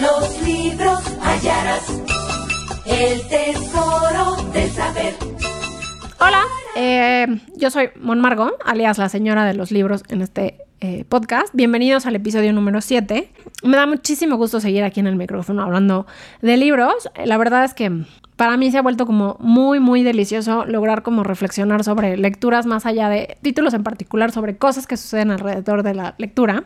Los libros hallarás el tesoro del saber. Hola, eh, yo soy Mon Margo, alias la señora de los libros en este eh, podcast. Bienvenidos al episodio número 7. Me da muchísimo gusto seguir aquí en el micrófono hablando de libros. La verdad es que para mí se ha vuelto como muy, muy delicioso lograr como reflexionar sobre lecturas más allá de títulos en particular, sobre cosas que suceden alrededor de la lectura.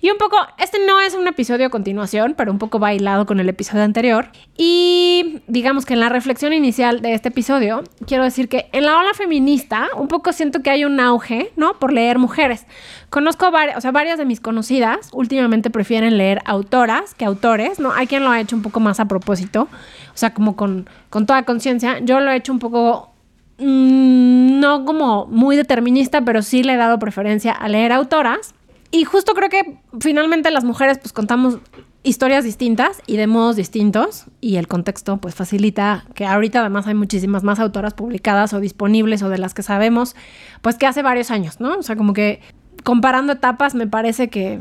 Y un poco, este no es un episodio a continuación, pero un poco bailado con el episodio anterior. Y digamos que en la reflexión inicial de este episodio, quiero decir que en la ola feminista, un poco siento que hay un auge, ¿no? Por leer mujeres. Conozco varias, o sea, varias de mis conocidas últimamente prefieren leer autoras que autores, ¿no? Hay quien lo ha hecho un poco más a propósito, o sea, como con, con toda conciencia. Yo lo he hecho un poco, mmm, no como muy determinista, pero sí le he dado preferencia a leer autoras. Y justo creo que finalmente las mujeres pues contamos historias distintas y de modos distintos y el contexto pues facilita que ahorita además hay muchísimas más autoras publicadas o disponibles o de las que sabemos pues que hace varios años, ¿no? O sea, como que comparando etapas, me parece que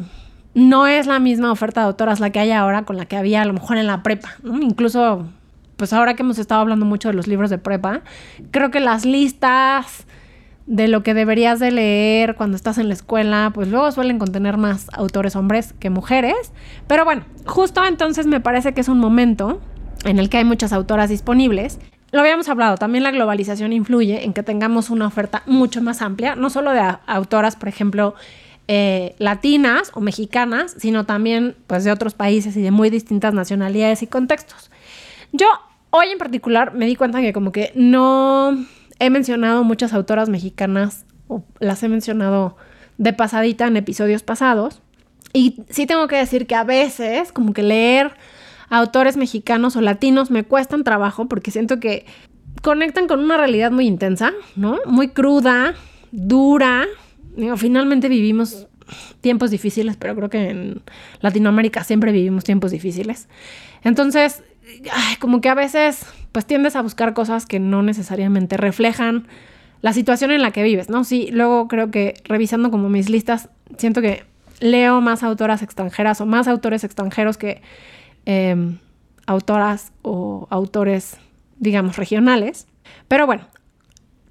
no es la misma oferta de autoras la que hay ahora con la que había a lo mejor en la prepa. Incluso, pues ahora que hemos estado hablando mucho de los libros de prepa, creo que las listas de lo que deberías de leer cuando estás en la escuela, pues luego suelen contener más autores hombres que mujeres. Pero bueno, justo entonces me parece que es un momento en el que hay muchas autoras disponibles lo habíamos hablado, también la globalización influye en que tengamos una oferta mucho más amplia, no solo de autoras, por ejemplo, eh, latinas o mexicanas, sino también pues, de otros países y de muy distintas nacionalidades y contextos. Yo hoy en particular me di cuenta que como que no he mencionado muchas autoras mexicanas, o las he mencionado de pasadita en episodios pasados, y sí tengo que decir que a veces como que leer autores mexicanos o latinos me cuestan trabajo porque siento que conectan con una realidad muy intensa, ¿no? Muy cruda, dura. Finalmente vivimos tiempos difíciles, pero creo que en Latinoamérica siempre vivimos tiempos difíciles. Entonces, como que a veces pues tiendes a buscar cosas que no necesariamente reflejan la situación en la que vives, ¿no? Sí, luego creo que revisando como mis listas, siento que leo más autoras extranjeras o más autores extranjeros que Em, autoras o autores, digamos, regionales. Pero bueno,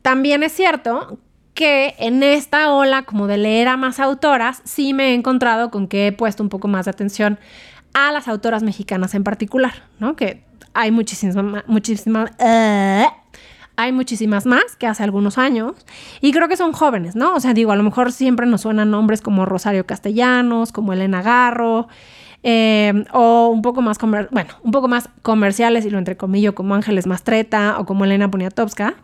también es cierto que en esta ola como de leer a más autoras, sí me he encontrado con que he puesto un poco más de atención a las autoras mexicanas en particular, ¿no? Que hay muchísimas, muchísimas, eh, hay muchísimas más que hace algunos años y creo que son jóvenes, ¿no? O sea, digo, a lo mejor siempre nos suenan nombres como Rosario Castellanos, como Elena Garro, eh, o un poco más, bueno, un poco más comerciales, y lo entrecomillo, como Ángeles Mastreta o como Elena Poniatowska.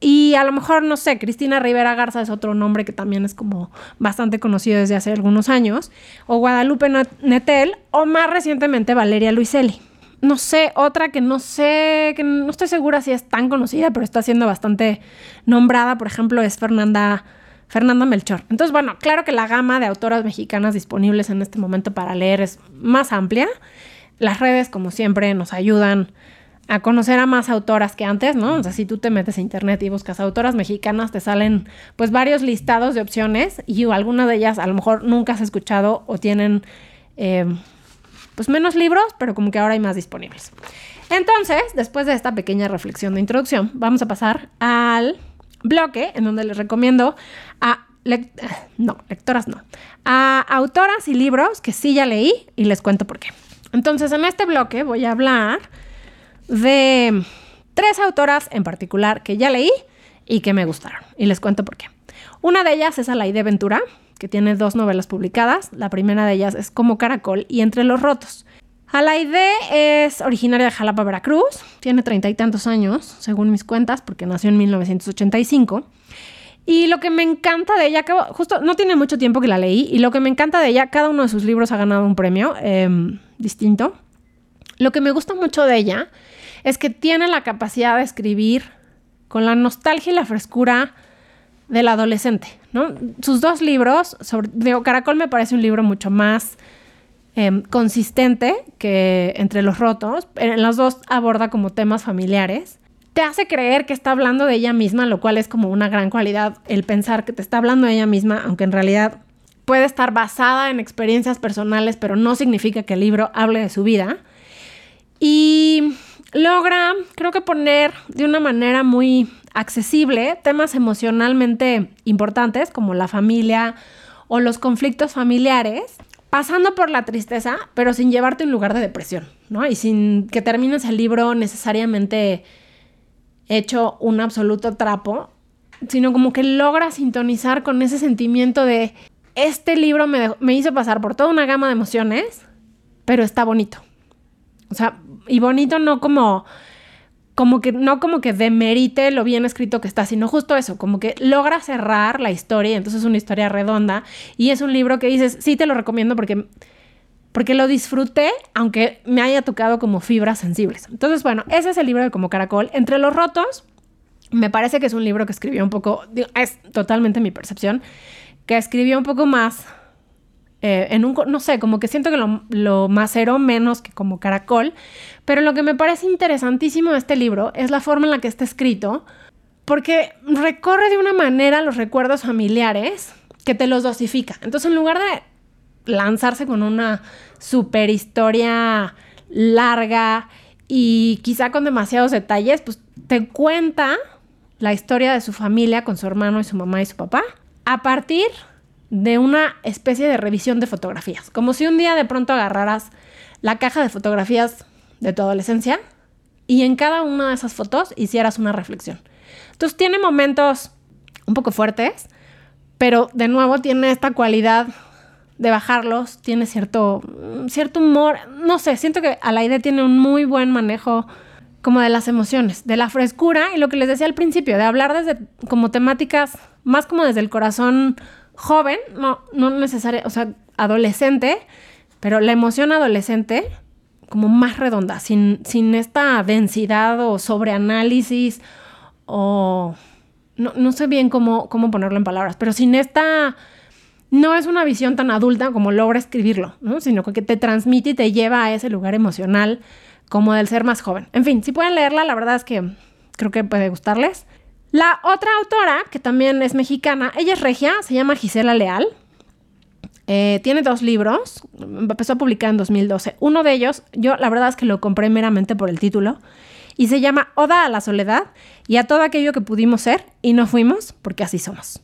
Y a lo mejor, no sé, Cristina Rivera Garza es otro nombre que también es como bastante conocido desde hace algunos años. O Guadalupe Netel, o más recientemente Valeria Luiselli. No sé, otra que no sé, que no estoy segura si es tan conocida, pero está siendo bastante nombrada, por ejemplo, es Fernanda Fernanda Melchor. Entonces, bueno, claro que la gama de autoras mexicanas disponibles en este momento para leer es más amplia. Las redes, como siempre, nos ayudan a conocer a más autoras que antes, ¿no? O sea, si tú te metes a internet y buscas autoras mexicanas, te salen pues varios listados de opciones y algunas de ellas a lo mejor nunca has escuchado o tienen eh, pues menos libros, pero como que ahora hay más disponibles. Entonces, después de esta pequeña reflexión de introducción, vamos a pasar al bloque en donde les recomiendo a no, lectoras no, a autoras y libros que sí ya leí y les cuento por qué. Entonces, en este bloque voy a hablar de tres autoras en particular que ya leí y que me gustaron y les cuento por qué. Una de ellas es Alaide Ventura, que tiene dos novelas publicadas. La primera de ellas es Como Caracol y Entre los Rotos. Alaide es originaria de Jalapa, Veracruz, tiene treinta y tantos años, según mis cuentas, porque nació en 1985. Y lo que me encanta de ella, que justo no tiene mucho tiempo que la leí, y lo que me encanta de ella, cada uno de sus libros ha ganado un premio em, distinto. Lo que me gusta mucho de ella es que tiene la capacidad de escribir con la nostalgia y la frescura del adolescente. Sus dos libros, sobre, Caracol me parece un libro mucho más Em, consistente que entre los rotos. En los dos aborda como temas familiares. Te hace creer que está hablando de ella misma, lo cual es como una gran cualidad, el pensar que te está hablando de ella misma, aunque en realidad puede estar basada en experiencias personales, pero no significa que el libro hable de su vida. Y logra, creo que poner de una manera muy accesible temas emocionalmente importantes como la familia o los conflictos familiares, pasando por la tristeza, pero sin llevarte a un lugar de depresión, ¿no? Y sin que termines el libro necesariamente hecho un absoluto trapo, sino como que logra sintonizar con ese sentimiento de este libro me, me hizo pasar por toda una gama de emociones, pero está bonito. O sea, y bonito no como como que no como que demerite lo bien escrito que está, sino justo eso, como que logra cerrar la historia, entonces es una historia redonda y es un libro que dices, sí te lo recomiendo porque porque lo disfruté, aunque me haya tocado como fibras sensibles. Entonces, bueno, ese es el libro de Como Caracol. Entre los rotos, me parece que es un libro que escribió un poco, es totalmente mi percepción, que escribió un poco más eh, en un, no sé, como que siento que lo, lo maceró menos que como caracol, pero lo que me parece interesantísimo de este libro es la forma en la que está escrito, porque recorre de una manera los recuerdos familiares que te los dosifica. Entonces, en lugar de lanzarse con una super historia larga y quizá con demasiados detalles, pues te cuenta la historia de su familia con su hermano y su mamá y su papá a partir de una especie de revisión de fotografías. Como si un día de pronto agarraras la caja de fotografías de tu adolescencia y en cada una de esas fotos hicieras una reflexión. Entonces tiene momentos un poco fuertes, pero de nuevo tiene esta cualidad de bajarlos, tiene cierto, cierto humor, no sé, siento que a la idea tiene un muy buen manejo como de las emociones, de la frescura y lo que les decía al principio, de hablar desde como temáticas más como desde el corazón joven, no, no necesario, o sea, adolescente, pero la emoción adolescente como más redonda, sin, sin esta densidad o sobreanálisis o no, no sé bien cómo, cómo ponerlo en palabras, pero sin esta no es una visión tan adulta como logra escribirlo, ¿no? sino que te transmite y te lleva a ese lugar emocional como del ser más joven. En fin, si pueden leerla, la verdad es que creo que puede gustarles. La otra autora, que también es mexicana, ella es regia, se llama Gisela Leal. Eh, tiene dos libros, empezó a publicar en 2012. Uno de ellos, yo la verdad es que lo compré meramente por el título, y se llama Oda a la soledad y a todo aquello que pudimos ser y no fuimos, porque así somos.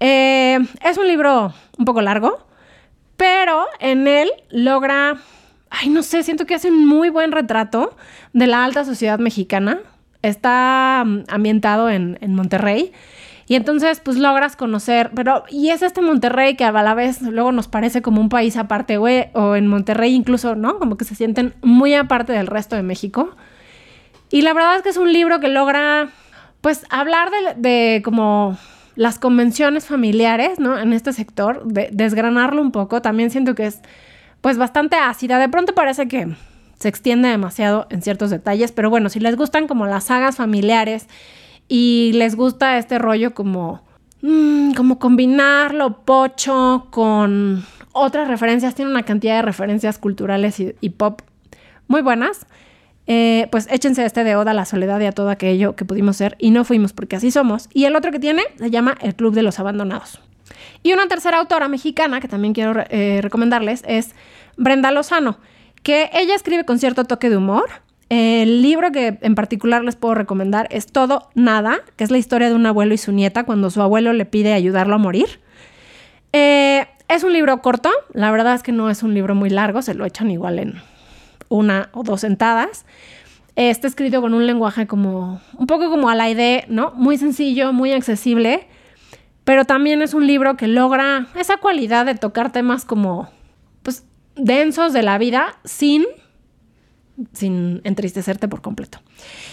Eh, es un libro un poco largo, pero en él logra, ay no sé, siento que hace un muy buen retrato de la alta sociedad mexicana, está mm, ambientado en, Monterrey. Y entonces, pues logras conocer, pero, y es este Monterrey que a la vez luego nos parece como un país aparte, o, o en Monterrey incluso, ¿no? Como que se sienten muy aparte del resto de México. Y la verdad es que es un libro que logra, pues, hablar de, como las convenciones familiares, ¿no? En este sector, de, desgranarlo un poco. También siento que es, pues, bastante ácida. De pronto parece que se extiende demasiado en ciertos detalles, pero bueno, si les gustan como las sagas familiares y les gusta este rollo como, mm, como combinar lo pocho con otras referencias, tiene una cantidad de referencias culturales y, pop muy buenas. Eh, pues échense este de Oda a la soledad y a todo aquello que pudimos ser y no fuimos porque así somos. Y el otro que tiene se llama El Club de los Abandonados. Y una tercera autora mexicana que también quiero eh, recomendarles es Brenda Lozano que ella escribe con cierto toque de humor. El libro que en particular les puedo recomendar es Todo Nada, que es la historia de un abuelo y su nieta cuando su abuelo le pide ayudarlo a morir. Eh, es un libro corto, la verdad es que no es un libro muy largo, se lo echan igual en una o dos sentadas. está escrito con un lenguaje como un poco como a la idea, ¿no? Muy sencillo, muy accesible, pero también es un libro que logra esa cualidad de tocar temas como densos de la vida sin, sin entristecerte por completo.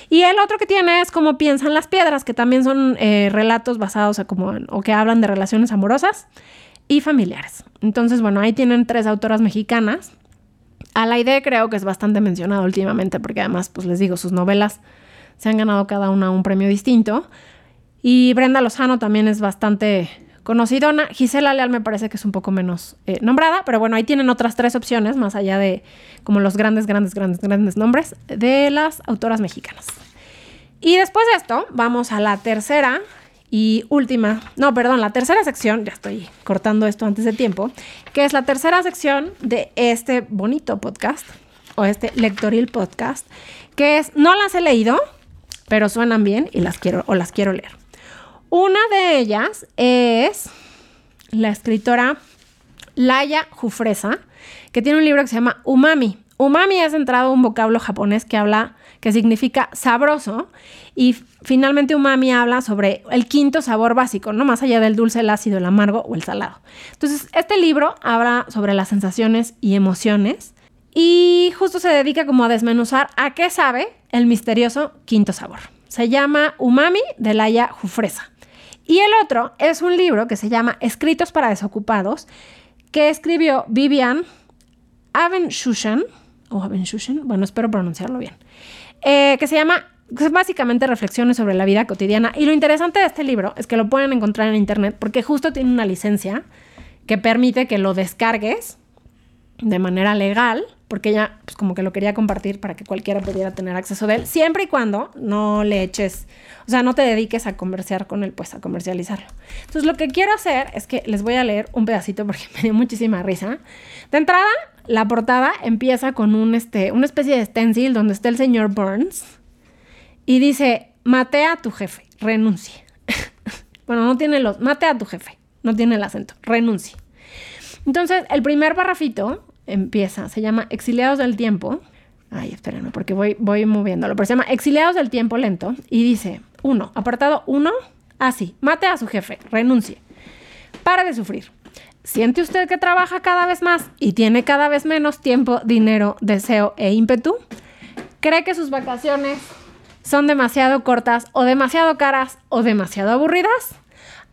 Y el otro que tiene es Cómo piensan las piedras, que también son eh, relatos basados a como, o que hablan de relaciones amorosas y familiares. Entonces, bueno, ahí tienen tres autoras mexicanas. A la idea creo que es bastante mencionado últimamente, porque además, pues les digo, sus novelas se han ganado cada una un premio distinto. Y Brenda Lozano también es bastante conocidona. Gisela Leal me parece que es un poco menos eh, nombrada, pero bueno, ahí tienen otras tres opciones, más allá de como los grandes, grandes, grandes, grandes nombres de las autoras mexicanas. Y después de esto, vamos a la tercera y última, no, perdón, la tercera sección, ya estoy cortando esto antes de tiempo, que es la tercera sección de este bonito podcast o este lectoril podcast, que es, no las he leído, pero suenan bien y las quiero o las quiero leer. Una de ellas es la escritora Laia Jufresa, que tiene un libro que se llama Umami. Umami es entrado un vocablo japonés que habla que significa sabroso y finalmente umami habla sobre el quinto sabor básico, no más allá del dulce, el ácido, el amargo o el salado. Entonces, este libro habla sobre las sensaciones y emociones y justo se dedica como a desmenuzar a qué sabe el misterioso quinto sabor. Se llama Umami de Laia Jufresa. Y el otro es un libro que se llama Escritos para desocupados, que escribió Vivian Avenshushan, o Avenshushan, bueno, espero pronunciarlo bien. Eh, que se llama básicamente reflexiones sobre la vida cotidiana. Y lo interesante de este libro es que lo pueden encontrar en internet porque justo tiene una licencia que permite que lo descargues de manera legal, porque ella pues como que lo quería compartir para que cualquiera pudiera tener acceso de él, siempre y cuando no le eches, o sea, no te dediques a conversar con él, pues a comercializarlo. Entonces lo que quiero hacer es que les voy a leer un pedacito porque me dio muchísima risa. De entrada, la portada empieza con un, este, una especie de stencil donde está el señor Burns y dice, mate a tu jefe, renuncie. bueno, no tiene los, mate a tu jefe, no tiene el acento, renuncie. Entonces, el primer parrafito empieza, se llama Exiliados del Tiempo. Ay, espérenme, porque voy, voy moviéndolo, pero se llama Exiliados del Tiempo Lento y dice, uno, apartado uno, así, mate a su jefe, renuncie. Para de sufrir. ¿Siente usted que trabaja cada vez más y tiene cada vez menos tiempo, dinero, deseo e ímpetu? ¿Cree que sus vacaciones son demasiado cortas o demasiado caras o demasiado aburridas?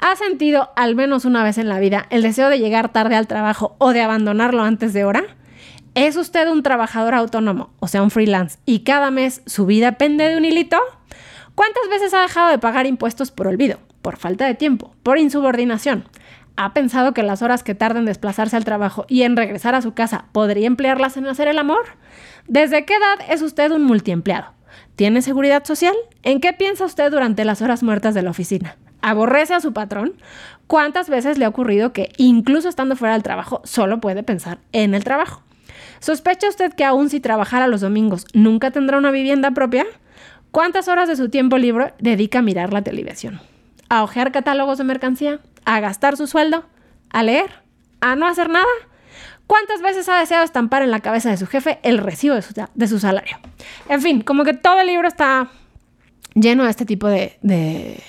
¿Ha sentido al menos una vez en la vida el deseo de llegar tarde al trabajo o de abandonarlo antes de hora? ¿Es usted un trabajador autónomo, o sea, un freelance, y cada mes su vida pende de un hilito? ¿Cuántas veces ha dejado de pagar impuestos por olvido, por falta de tiempo, por insubordinación? ¿Ha pensado que las horas que tarda en desplazarse al trabajo y en regresar a su casa podría emplearlas en hacer el amor? ¿Desde qué edad es usted un multiempleado? ¿Tiene seguridad social? ¿En qué piensa usted durante las horas muertas de la oficina? ¿Aborrece a su patrón? ¿Cuántas veces le ha ocurrido que, incluso estando fuera del trabajo, solo puede pensar en el trabajo? ¿Sospecha usted que aún si trabajara los domingos nunca tendrá una vivienda propia? ¿Cuántas horas de su tiempo libre dedica a mirar la televisión? ¿A hojear catálogos de mercancía? a gastar su sueldo, a leer, a no hacer nada. ¿Cuántas veces ha deseado estampar en la cabeza de su jefe el recibo de su, salario? En fin, como que todo el libro está lleno de este tipo de, de,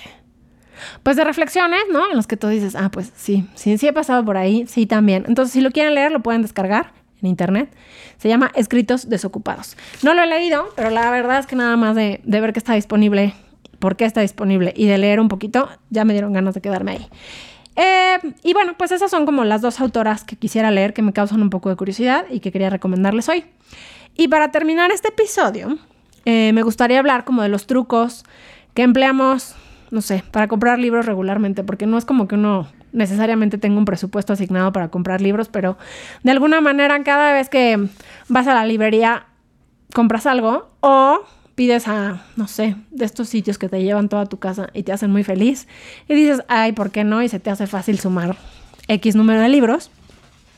pues de reflexiones, ¿no? En los que tú dices, ah, pues sí, sí, sí he pasado por ahí, sí también. Entonces, si lo quieren leer, lo pueden descargar en internet. Se llama Escritos Desocupados. No lo he leído, pero la verdad es que nada más de, ver que está disponible por qué está disponible y de leer un poquito, ya me dieron ganas de quedarme ahí. Eh, y bueno, pues esas son como las dos autoras que quisiera leer que me causan un poco de curiosidad y que quería recomendarles hoy. Y para terminar este episodio, eh, me gustaría hablar como de los trucos que empleamos, no sé, para comprar libros regularmente, porque no es como que uno necesariamente tenga un presupuesto asignado para comprar libros, pero de alguna manera cada vez que vas a la librería compras algo o pides a, no sé, de estos sitios que te llevan toda tu casa y te hacen muy feliz y dices, ay, ¿por qué no? Y se te hace fácil sumar X número de libros.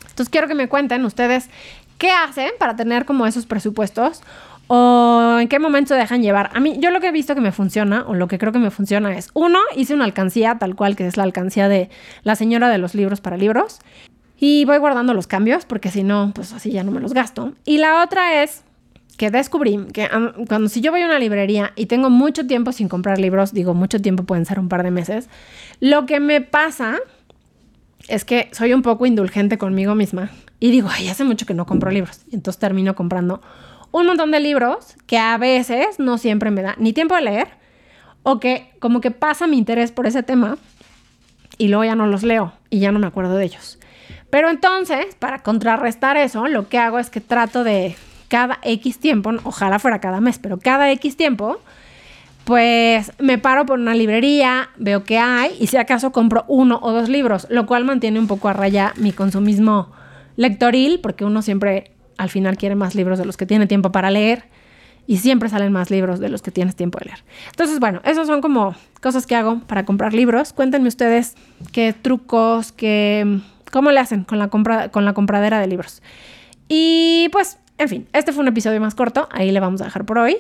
Entonces quiero que me cuenten ustedes qué hacen para tener como esos presupuestos o en qué momento dejan llevar. A mí, yo lo que he visto que me funciona, o lo que creo que me funciona es, uno, hice una alcancía tal cual que es la alcancía de la señora de los libros para libros. Y voy guardando los cambios porque si no, pues así ya no me los gasto. Y la otra es que descubrí que cuando si yo voy a una librería y tengo mucho tiempo sin comprar libros, digo mucho tiempo pueden ser un par de meses, lo que me pasa es que soy un poco indulgente conmigo misma y digo, ay, hace mucho que no compro libros. Y entonces termino comprando un montón de libros que a veces no siempre me da ni tiempo de leer o que como que pasa mi interés por ese tema y luego ya no los leo y ya no me acuerdo de ellos. Pero entonces, para contrarrestar eso, lo que hago es que trato de cada X tiempo, ojalá fuera cada mes, pero cada X tiempo, pues me paro por una librería, veo qué hay y si acaso compro uno o dos libros, lo cual mantiene un poco a raya mi consumismo lectoril, porque uno siempre al final quiere más libros de los que tiene tiempo para leer y siempre salen más libros de los que tienes tiempo de leer. Entonces, bueno, esos son como cosas que hago para comprar libros. Cuéntenme ustedes qué trucos, qué, cómo le hacen con la, compra, con la compradera de libros. Y pues, en fin, este fue un episodio más corto, ahí le vamos a dejar por hoy.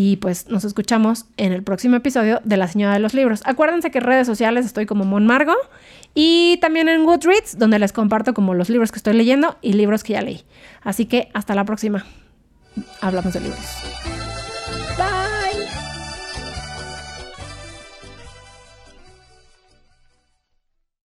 Y pues nos escuchamos en el próximo episodio de La Señora de los Libros. Acuérdense que en redes sociales estoy como Monmargo y también en Goodreads, donde les comparto como los libros que estoy leyendo y libros que ya leí. Así que hasta la próxima. Hablamos de libros.